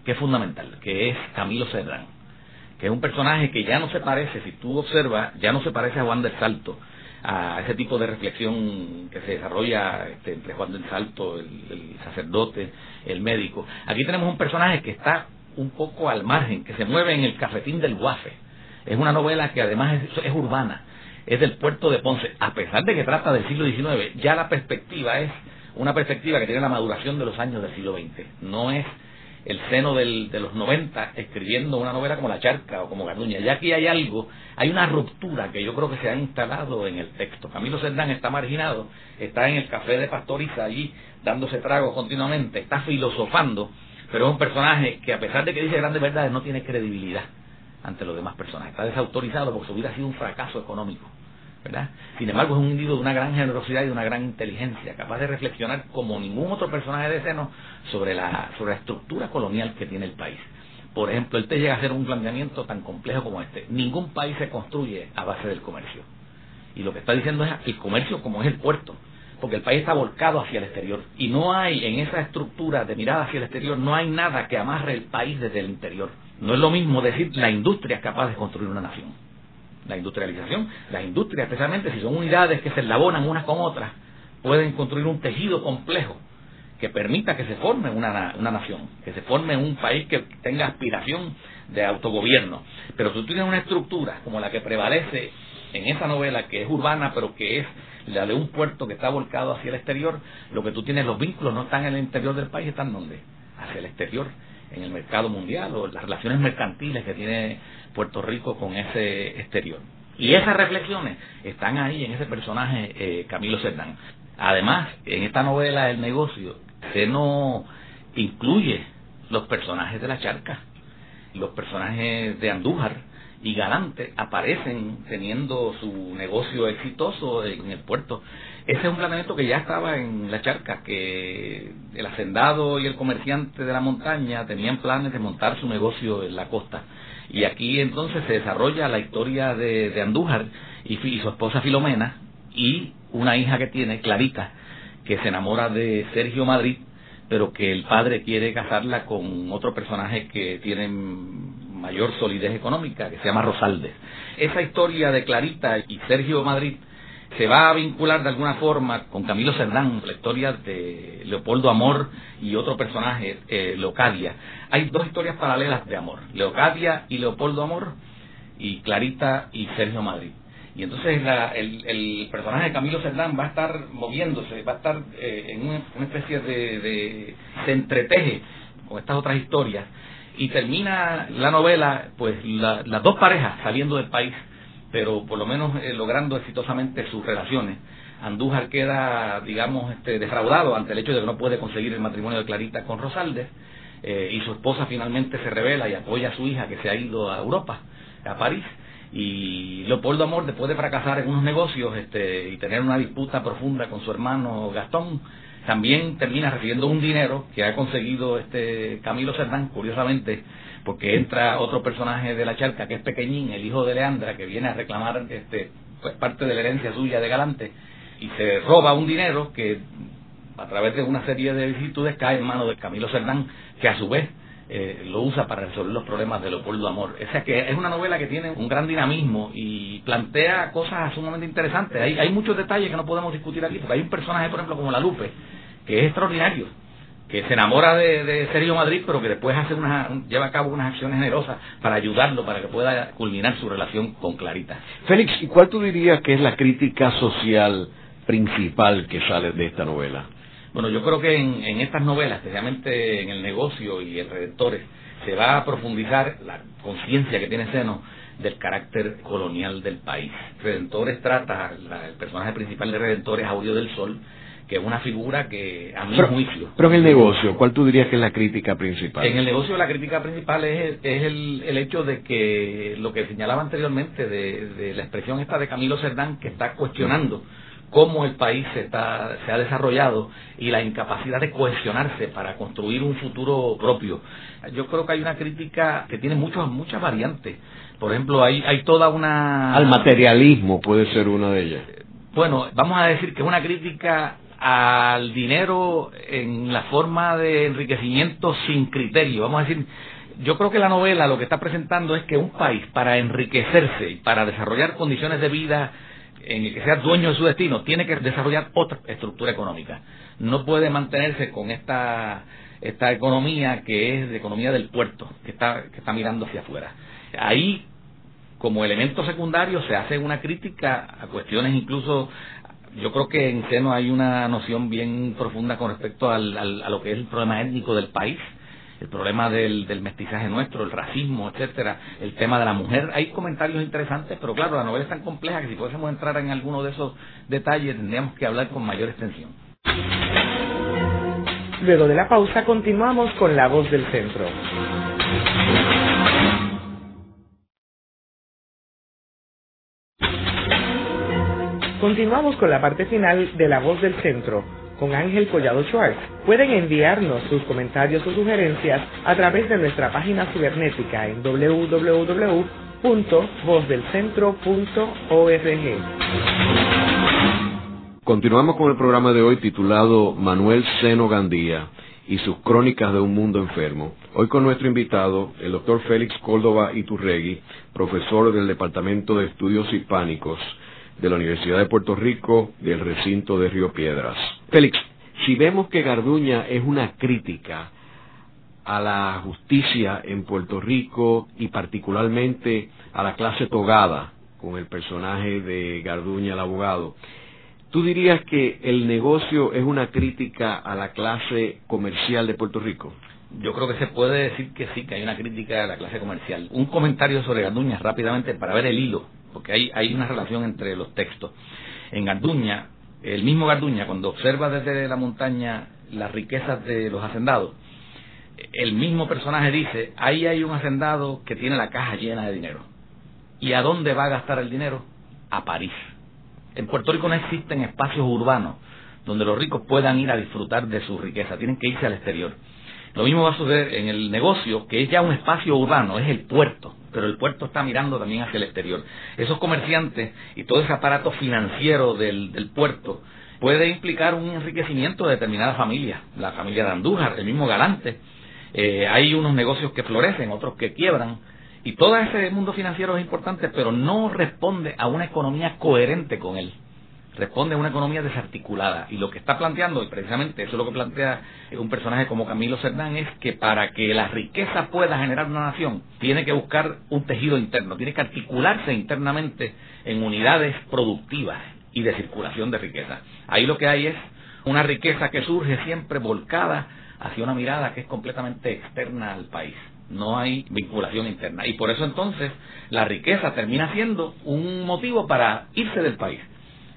que es fundamental, que es Camilo Cedrán que es un personaje que ya no se parece, si tú observas, ya no se parece a Juan del Salto, a ese tipo de reflexión que se desarrolla este, entre Juan del Salto, el, sacerdote, el médico. Aquí tenemos un personaje que está un poco al margen, que se mueve en el cafetín del Guafe. Es una novela que además es, urbana, es del puerto de Ponce. A pesar de que trata del siglo XIX, ya la perspectiva es una perspectiva que tiene la maduración de los años del siglo XX. No es el seno del, de los 90 escribiendo una novela como La Charca o como Garduña. Ya aquí hay algo, hay una ruptura que yo creo que se ha instalado en el texto. Camilo Serdán está marginado, está en el café de Pastoriza allí dándose trago continuamente, está filosofando, pero es un personaje que a pesar de que dice grandes verdades no tiene credibilidad ante los demás personajes. Está desautorizado porque su vida ha sido un fracaso económico. ¿Verdad? Sin embargo, es un individuo de una gran generosidad y de una gran inteligencia, capaz de reflexionar como ningún otro personaje de seno sobre la, sobre la estructura colonial que tiene el país. Por ejemplo, él te llega a hacer un planteamiento tan complejo como este. Ningún país se construye a base del comercio. Y lo que está diciendo es el comercio como es el puerto, porque el país está volcado hacia el exterior. Y no hay en esa estructura de mirada hacia el exterior, no hay nada que amarre el país desde el interior. No es lo mismo decir la industria es capaz de construir una nación la industrialización, las industrias, especialmente si son unidades que se elaboran unas con otras, pueden construir un tejido complejo que permita que se forme una, una nación, que se forme un país que tenga aspiración de autogobierno. Pero si tú tienes una estructura como la que prevalece en esa novela, que es urbana, pero que es la de un puerto que está volcado hacia el exterior, lo que tú tienes, los vínculos no están en el interior del país, están donde? Hacia el exterior, en el mercado mundial o las relaciones mercantiles que tiene Puerto Rico con ese exterior. Y esas reflexiones están ahí en ese personaje eh, Camilo Cerdán. Además, en esta novela El negocio se no incluye los personajes de la charca, los personajes de Andújar y Galante aparecen teniendo su negocio exitoso en el puerto. Ese es un planeamiento que ya estaba en la charca, que el hacendado y el comerciante de la montaña tenían planes de montar su negocio en la costa. Y aquí entonces se desarrolla la historia de, Andújar y, y, su esposa Filomena y una hija que tiene, Clarita, que se enamora de Sergio Madrid, pero que el padre quiere casarla con otro personaje que tiene mayor solidez económica, que se llama Rosaldes. Esa historia de Clarita y Sergio Madrid se va a vincular de alguna forma con Camilo Cerdán, la historia de Leopoldo Amor y otro personaje, eh, Leocadia. Hay dos historias paralelas de amor, Leocadia y Leopoldo Amor, y Clarita y Sergio Madrid. Y entonces el, personaje de Camilo Cerdán va a estar moviéndose, va a estar eh, en una, especie de, entreteje con estas otras historias y termina la novela, pues las dos parejas saliendo del país pero por lo menos eh, logrando exitosamente sus relaciones. Andújar queda, digamos, este, defraudado ante el hecho de que no puede conseguir el matrimonio de Clarita con Rosaldes, eh, y su esposa finalmente se revela y apoya a su hija que se ha ido a Europa, a París, y Leopoldo Amor, después de fracasar en unos negocios este, y tener una disputa profunda con su hermano Gastón, también termina recibiendo un dinero que ha conseguido este Camilo Cerdán, curiosamente, porque entra otro personaje de la charca que es pequeñín, el hijo de Leandra, que viene a reclamar este pues parte de la herencia suya de Galante y se roba un dinero que a través de una serie de vicisitudes cae en manos de Camilo Cerdán, que a su vez eh, lo usa para resolver los problemas de Leopoldo Amor. O sea que es una novela que tiene un gran dinamismo y plantea cosas sumamente interesantes. Hay, hay muchos detalles que no podemos discutir aquí, porque hay un personaje, por ejemplo, como la Lupe, que es extraordinario que se enamora de, Sergio Madrid, pero que después hace una, lleva a cabo unas acciones generosas para ayudarlo, para que pueda culminar su relación con Clarita. Félix, ¿y cuál tú dirías que es la crítica social principal que sale de esta novela? Bueno, yo creo que en, estas novelas, especialmente en el negocio y el Redentores, se va a profundizar la conciencia que tiene Seno del carácter colonial del país. Redentores trata, el personaje principal de Redentores, Audio del Sol, que es una figura que a mi juicio. Pero en el negocio, ¿cuál tú dirías que es la crítica principal? En el negocio la crítica principal es, es el, el, hecho de que lo que señalaba anteriormente de, la expresión esta de Camilo Cerdán que está cuestionando cómo el país se, está, se ha desarrollado y la incapacidad de cohesionarse para construir un futuro propio. Yo creo que hay una crítica que tiene muchas muchas variantes. Por ejemplo, hay, hay toda una... Al materialismo puede ser una de ellas. Bueno, vamos a decir que es una crítica al dinero en la forma de enriquecimiento sin criterio. Vamos a decir, yo creo que la novela lo que está presentando es que un país para enriquecerse y para desarrollar condiciones de vida en el que sea dueño de su destino, tiene que desarrollar otra estructura económica. No puede mantenerse con esta, esta economía que es de economía del puerto, que está, que está mirando hacia afuera. Ahí como elemento secundario se hace una crítica a cuestiones incluso yo creo que en seno hay una noción bien profunda con respecto al, a lo que es el problema étnico del país, el problema del, del mestizaje nuestro, el racismo, etcétera, el tema de la mujer. Hay comentarios interesantes, pero claro, la novela es tan compleja que si pudiésemos entrar en alguno de esos detalles tendríamos que hablar con mayor extensión. Luego de la pausa continuamos con La Voz del Centro. Continuamos con la parte final de La Voz del Centro con Ángel Collado Schwartz. Pueden enviarnos sus comentarios o sugerencias a través de nuestra página cibernética en www.vozdelcentro.org. Continuamos con el programa de hoy titulado Manuel Seno Gandía y sus crónicas de un mundo enfermo. Hoy con nuestro invitado, el doctor Félix Córdoba Iturregui, profesor del Departamento de Estudios Hispánicos de la Universidad de Puerto Rico del recinto de Río Piedras. Félix, si vemos que Garduña es una crítica a la justicia en Puerto Rico y particularmente a la clase togada con el personaje de Garduña el abogado, ¿tú dirías que el negocio es una crítica a la clase comercial de Puerto Rico? Yo creo que se puede decir que sí, que hay una crítica a la clase comercial. Un comentario sobre Garduña rápidamente para ver el hilo porque hay, hay una relación entre los textos. En Garduña, el mismo Garduña, cuando observa desde la montaña las riquezas de los hacendados, el mismo personaje dice, ahí hay un hacendado que tiene la caja llena de dinero. ¿Y a dónde va a gastar el dinero? A París. En Puerto Rico no existen espacios urbanos donde los ricos puedan ir a disfrutar de su riqueza, tienen que irse al exterior. Lo mismo va a suceder en el negocio, que es ya un espacio urbano, es el puerto, pero el puerto está mirando también hacia el exterior. Esos comerciantes y todo ese aparato financiero del, puerto puede implicar un enriquecimiento de determinadas familias, la familia de Andújar, el mismo Galante. Eh, hay unos negocios que florecen, otros que quiebran, y todo ese mundo financiero es importante, pero no responde a una economía coherente con él responde a una economía desarticulada. Y lo que está planteando, y precisamente eso es lo que plantea un personaje como Camilo Cerdán, es que para que la riqueza pueda generar una nación, tiene que buscar un tejido interno, tiene que articularse internamente en unidades productivas y de circulación de riqueza. Ahí lo que hay es una riqueza que surge siempre volcada hacia una mirada que es completamente externa al país. No hay vinculación interna. Y por eso entonces la riqueza termina siendo un motivo para irse del país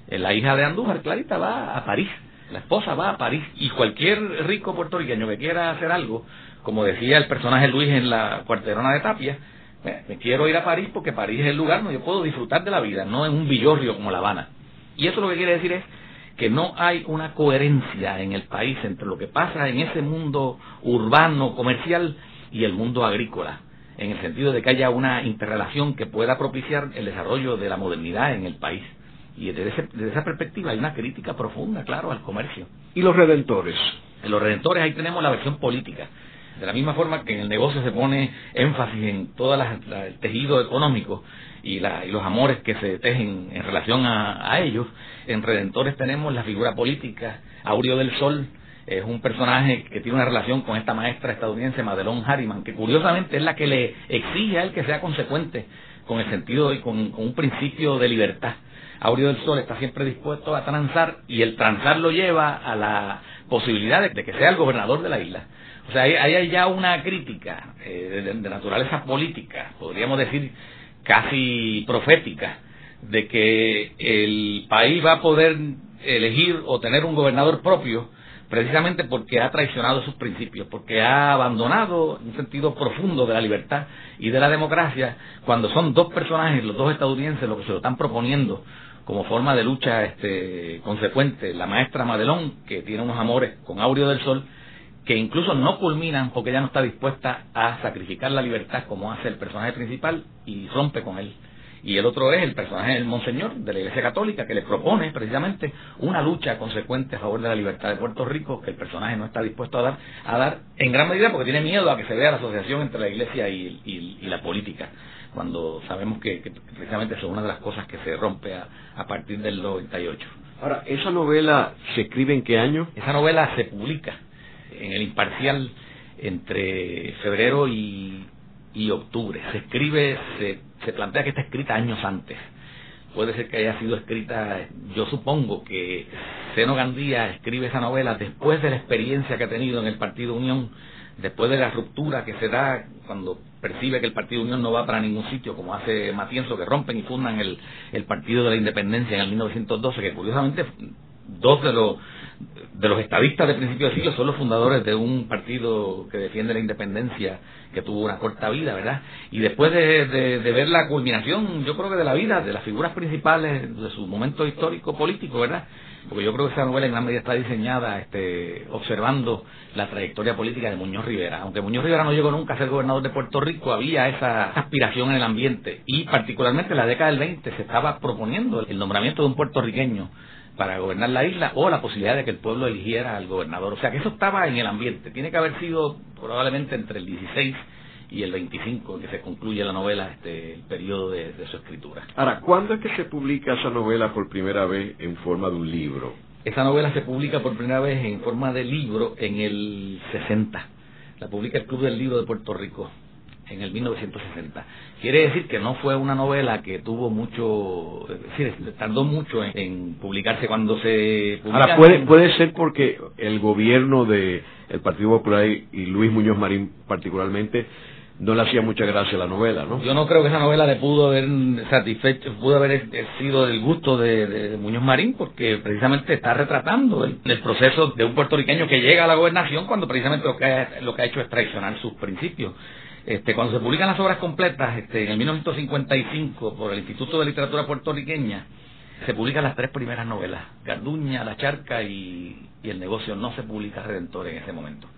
la hija de Andújar, Clarita, va a París. La esposa va a París. Y cualquier rico puertorriqueño que quiera hacer algo, como decía el personaje Luis en la cuarterona de Tapia, me quiero ir a París porque París es el lugar donde yo puedo disfrutar de la vida, no en un villorrio como La Habana. Y eso lo que quiere decir es que no hay una coherencia en el país entre lo que pasa en ese mundo urbano, comercial y el mundo agrícola, en el sentido de que haya una interrelación que pueda propiciar el desarrollo de la modernidad en el país. Y desde, esa perspectiva hay una crítica profunda, claro, al comercio. ¿Y los redentores? En los redentores ahí tenemos la versión política. De la misma forma que en el negocio se pone énfasis en todo el tejido económico y, los amores que se tejen en relación a, ellos, en Redentores tenemos la figura política. Aureo del Sol es un personaje que tiene una relación con esta maestra estadounidense, Madelon Harriman, que curiosamente es la que le exige a él que sea consecuente con el sentido y con un principio de libertad. Aureo del Sol está siempre dispuesto a transar y el transar lo lleva a la posibilidad de, que sea el gobernador de la isla. O sea, ahí, hay ya una crítica eh, de, naturaleza política, podríamos decir casi profética, de que el país va a poder elegir o tener un gobernador propio precisamente porque ha traicionado sus principios, porque ha abandonado un sentido profundo de la libertad y de la democracia, cuando son dos personajes, los dos estadounidenses, los que se lo están proponiendo como forma de lucha este, consecuente, la maestra Madelón, que tiene unos amores con Aureo del Sol, que incluso no culminan porque ella no está dispuesta a sacrificar la libertad como hace el personaje principal y rompe con él. Y el otro es el personaje del Monseñor de la Iglesia Católica que le propone precisamente una lucha consecuente a favor de la libertad de Puerto Rico que el personaje no está dispuesto a dar, a dar en gran medida porque tiene miedo a que se vea la asociación entre la Iglesia y la política cuando sabemos que, precisamente es una de las cosas que se rompe a, partir del 98. Ahora, ¿esa novela se escribe en qué año? Esa novela se publica en el imparcial entre febrero y, octubre. Se escribe, se, se plantea que está escrita años antes. Puede ser que haya sido escrita, yo supongo que Seno Gandía escribe esa novela después de la experiencia que ha tenido en el Partido Unión después de la ruptura que se da cuando percibe que el Partido Unión no va para ningún sitio, como hace Matienzo, que rompen y fundan el, el Partido de la Independencia en el 1912, que curiosamente dos de los de los estadistas de principio de siglo son los fundadores de un partido que defiende la independencia que tuvo una corta vida, ¿verdad? Y después de, de, ver la culminación, yo creo que de la vida, de las figuras principales de su momento histórico político, ¿verdad? Porque yo creo que esa novela en gran medida está diseñada este, observando la trayectoria política de Muñoz Rivera. Aunque Muñoz Rivera no llegó nunca a ser gobernador de Puerto Rico, había esa aspiración en el ambiente y particularmente en la década del 20 se estaba proponiendo el nombramiento de un puertorriqueño para gobernar la isla o la posibilidad de que el pueblo eligiera al gobernador. O sea que eso estaba en el ambiente. Tiene que haber sido probablemente entre el 16 y el 25 que se concluye la novela, este, el periodo de, su escritura. Ahora, ¿cuándo es que se publica esa novela por primera vez en forma de un libro? Esa novela se publica por primera vez en forma de libro en el 60. La publica el Club del Libro de Puerto Rico en el 1960. Quiere decir que no fue una novela que tuvo mucho, es decir, tardó mucho en, publicarse cuando se Ahora, puede, puede ser porque el gobierno de el Partido Popular y Luis Muñoz Marín particularmente no le hacía mucha gracia la novela, ¿no? Yo no creo que esa novela le pudo haber satisfecho, pudo haber sido del gusto de, Muñoz Marín, porque precisamente está retratando el, proceso de un puertorriqueño que llega a la gobernación cuando precisamente lo que ha, lo que ha hecho es traicionar sus principios. Este, cuando se publican las obras completas, este, en el 1955, por el Instituto de Literatura Puertorriqueña, se publican las tres primeras novelas, Garduña, La Charca y, El Negocio, no se publica Redentor en ese momento.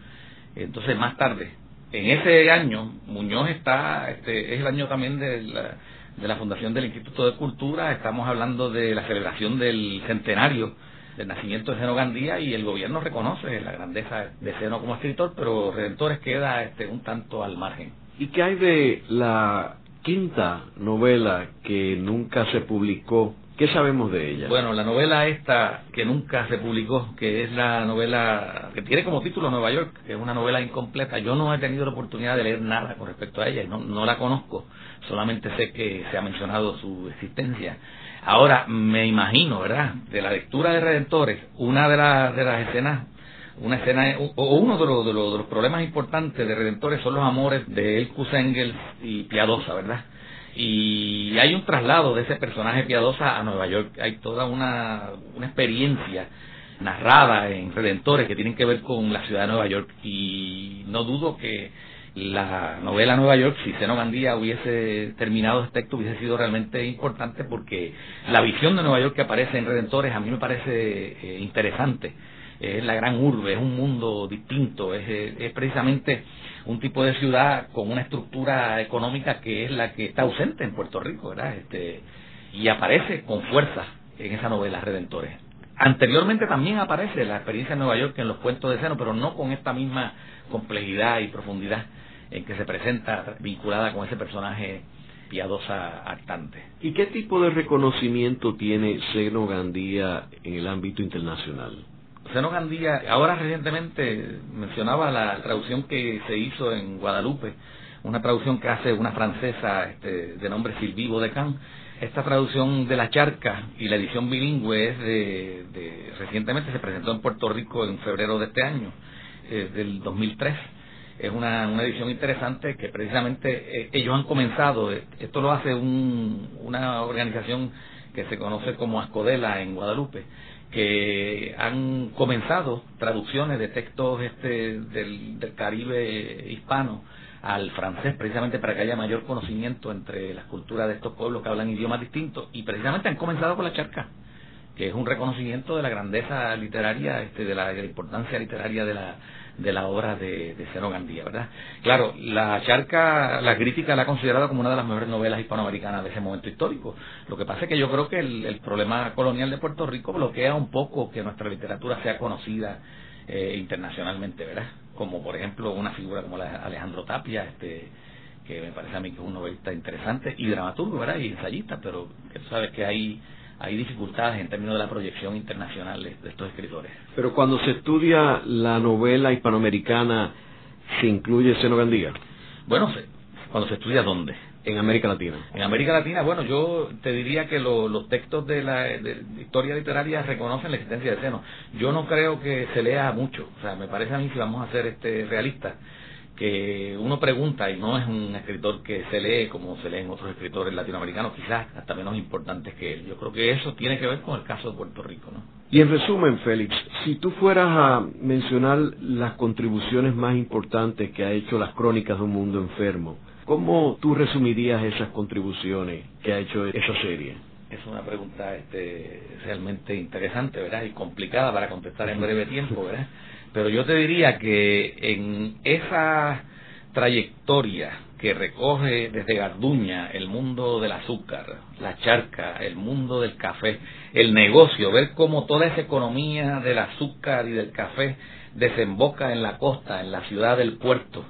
Entonces, más tarde, en ese año, Muñoz está, este, es el año también de la, de la fundación del Instituto de Cultura, estamos hablando de la celebración del centenario del nacimiento de Seno Gandía y el gobierno reconoce la grandeza de Seno como escritor, pero Redentores queda este, un tanto al margen. ¿Y qué hay de la quinta novela que nunca se publicó ¿Qué sabemos de ella? Bueno, la novela esta que nunca se publicó, que es la novela que tiene como título Nueva York, que es una novela incompleta. Yo no he tenido la oportunidad de leer nada con respecto a ella, no, no la conozco, solamente sé que se ha mencionado su existencia. Ahora, me imagino, ¿verdad? De la lectura de Redentores, una de, de las escenas una escena o uno de los, de los, problemas importantes de Redentores son los amores de Elkus Engels y Piadosa, ¿verdad? Y hay un traslado de ese personaje piadosa a Nueva York. Hay toda una, una experiencia narrada en Redentores que tienen que ver con la ciudad de Nueva York y no dudo que la novela Nueva York, si Seno Gandía hubiese terminado este texto, hubiese sido realmente importante porque la visión de Nueva York que aparece en Redentores a mí me parece eh, interesante. Es la gran urbe, es un mundo distinto, es, es precisamente un tipo de ciudad con una estructura económica que es la que está ausente en Puerto Rico, ¿verdad? Este, y aparece con fuerza en esa novela Redentores. Anteriormente también aparece la experiencia en Nueva York en los cuentos de Seno, pero no con esta misma complejidad y profundidad en que se presenta vinculada con ese personaje piadosa actante. ¿Y qué tipo de reconocimiento tiene Seno Gandía en el ámbito internacional? Seno Gandía, ahora recientemente mencionaba la traducción que se hizo en Guadalupe, una traducción que hace una francesa este, de nombre Sylvie Baudecamp. Esta traducción de La Charca y la edición bilingüe es de, recientemente se presentó en Puerto Rico en febrero de este año, eh, del 2003. Es una, edición interesante que precisamente eh, ellos han comenzado, esto lo hace una organización que se conoce como Ascodela en Guadalupe, que han comenzado traducciones de textos este del, Caribe hispano al francés precisamente para que haya mayor conocimiento entre las culturas de estos pueblos que hablan idiomas distintos. Y precisamente han comenzado con la charca que es un reconocimiento de la grandeza literaria este de la importancia literaria de la de la obra de, de Cero Gandía, ¿verdad? Claro, la charca, la crítica la ha considerado como una de las mejores novelas hispanoamericanas de ese momento histórico. Lo que pasa es que yo creo que el, problema colonial de Puerto Rico bloquea un poco que nuestra literatura sea conocida eh, internacionalmente, ¿verdad? Como por ejemplo una figura como la Alejandro Tapia, este que me parece a mí que es un novelista interesante y dramaturgo, ¿verdad? Y ensayista, pero que tú sabes que hay hay dificultades en términos de la proyección internacional de, estos escritores. Pero cuando se estudia la novela hispanoamericana, ¿se incluye Seno Gandía? Bueno, cuando se estudia dónde. En América Latina. En América Latina, bueno, yo te diría que los textos de la historia literaria reconocen la existencia de Seno. Yo no creo que se lea mucho. O sea, me parece a mí, si vamos a ser este, realistas, que uno pregunta y no es un escritor que se lee como se leen otros escritores latinoamericanos, quizás hasta menos importantes que él. Yo creo que eso tiene que ver con el caso de Puerto Rico, ¿no? Y en resumen, Félix, si tú fueras a mencionar las contribuciones más importantes que ha hecho las crónicas de un mundo enfermo, ¿cómo tú resumirías esas contribuciones que ha hecho esa serie? Es una pregunta este, realmente interesante, ¿verdad? Y complicada para contestar en breve tiempo, ¿verdad? Pero yo te diría que en esa trayectoria que recoge desde Garduña el mundo del azúcar, la charca, el mundo del café, el negocio, ver cómo toda esa economía del azúcar y del café desemboca en la costa, en la ciudad del puerto,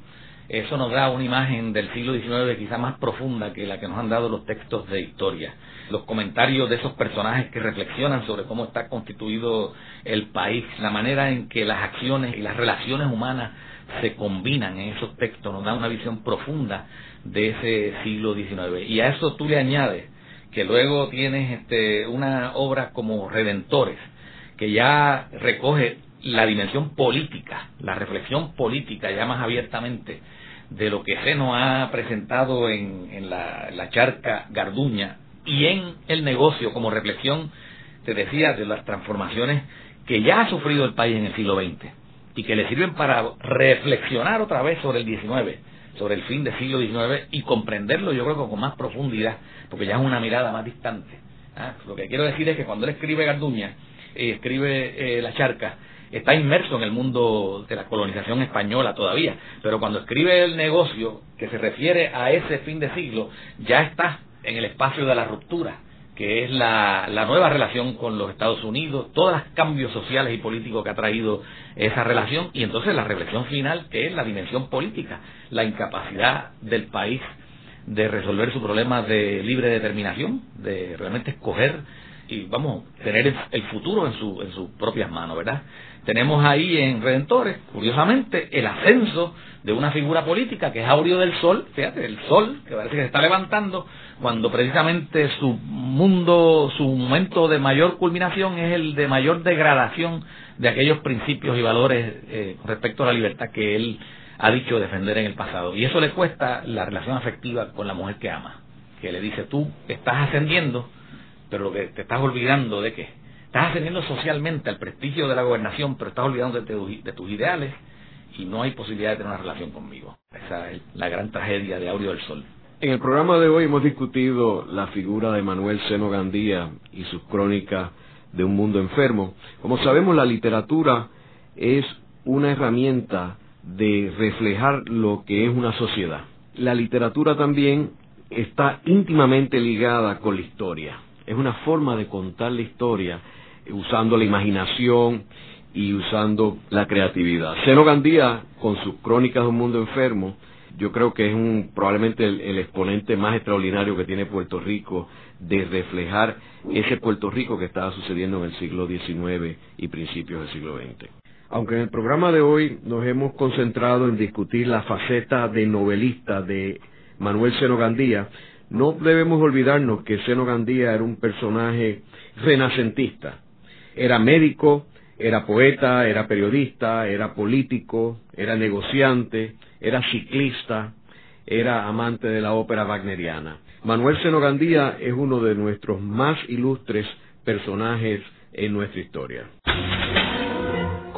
eso nos da una imagen del siglo XIX quizá más profunda que la que nos han dado los textos de historia. Los comentarios de esos personajes que reflexionan sobre cómo está constituido el país, la manera en que las acciones y las relaciones humanas se combinan en esos textos, nos da una visión profunda de ese siglo XIX. Y a eso tú le añades que luego tienes este, una obra como Redentores, que ya recoge la dimensión política, la reflexión política ya más abiertamente de lo que Seno ha presentado en, en la, la, charca Garduña y en el negocio como reflexión, te decía, de las transformaciones que ya ha sufrido el país en el siglo XX y que le sirven para reflexionar otra vez sobre el XIX, sobre el fin del siglo XIX y comprenderlo yo creo que con más profundidad, porque ya es una mirada más distante ¿ah? Lo que quiero decir es que cuando él escribe Garduña, eh, escribe La Charca, está inmerso en el mundo de la colonización española todavía, pero cuando escribe el negocio que se refiere a ese fin de siglo, ya está en el espacio de la ruptura que es la, nueva relación con los Estados Unidos, todos los cambios sociales y políticos que ha traído esa relación, y entonces la reflexión final, que es la dimensión política, la incapacidad del país de resolver su problema de libre determinación, de realmente escoger y, vamos, tener el futuro en, su, en sus propias manos, ¿verdad? Tenemos ahí en Redentores, curiosamente, el ascenso de una figura política que es Aureo del Sol, fíjate, el Sol, que parece que se está levantando, cuando precisamente su mundo, su momento de mayor culminación es el de mayor degradación de aquellos principios y valores eh, respecto a la libertad que él ha dicho defender en el pasado. Y eso le cuesta la relación afectiva con la mujer que ama, que le dice, tú estás ascendiendo, pero lo que te estás olvidando de qué? Estás ascendiendo socialmente al prestigio de la gobernación, pero estás olvidando de, de tus ideales y no hay posibilidad de tener una relación conmigo. Esa es la gran tragedia de Aureo del Sol. En el programa de hoy hemos discutido la figura de Manuel Seno Gandía y sus crónicas de un mundo enfermo. Como sabemos, la literatura es una herramienta de reflejar lo que es una sociedad. La literatura también está íntimamente ligada con la historia. Es una forma de contar la historia usando la imaginación y usando la creatividad. Seno Gandía, con sus crónicas de un mundo enfermo, yo creo que es un, probablemente el, exponente más extraordinario que tiene Puerto Rico de reflejar ese Puerto Rico que estaba sucediendo en el siglo XIX y principios del siglo XX. Aunque en el programa de hoy nos hemos concentrado en discutir la faceta de novelista de Manuel Seno Gandía, no debemos olvidarnos que Seno Gandía era un personaje renacentista. Era médico, era poeta, era periodista, era político, era negociante, era ciclista, era amante de la ópera wagneriana. Manuel Senogandía es uno de nuestros más ilustres personajes en nuestra historia.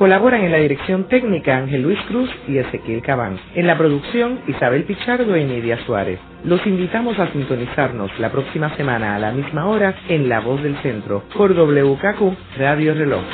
Colaboran en la dirección técnica Ángel Luis Cruz y Ezequiel Cabán. En la producción Isabel Pichardo y Nidia Suárez. Los invitamos a sintonizarnos la próxima semana a la misma hora en La Voz del Centro por WKQ Radio Reloj.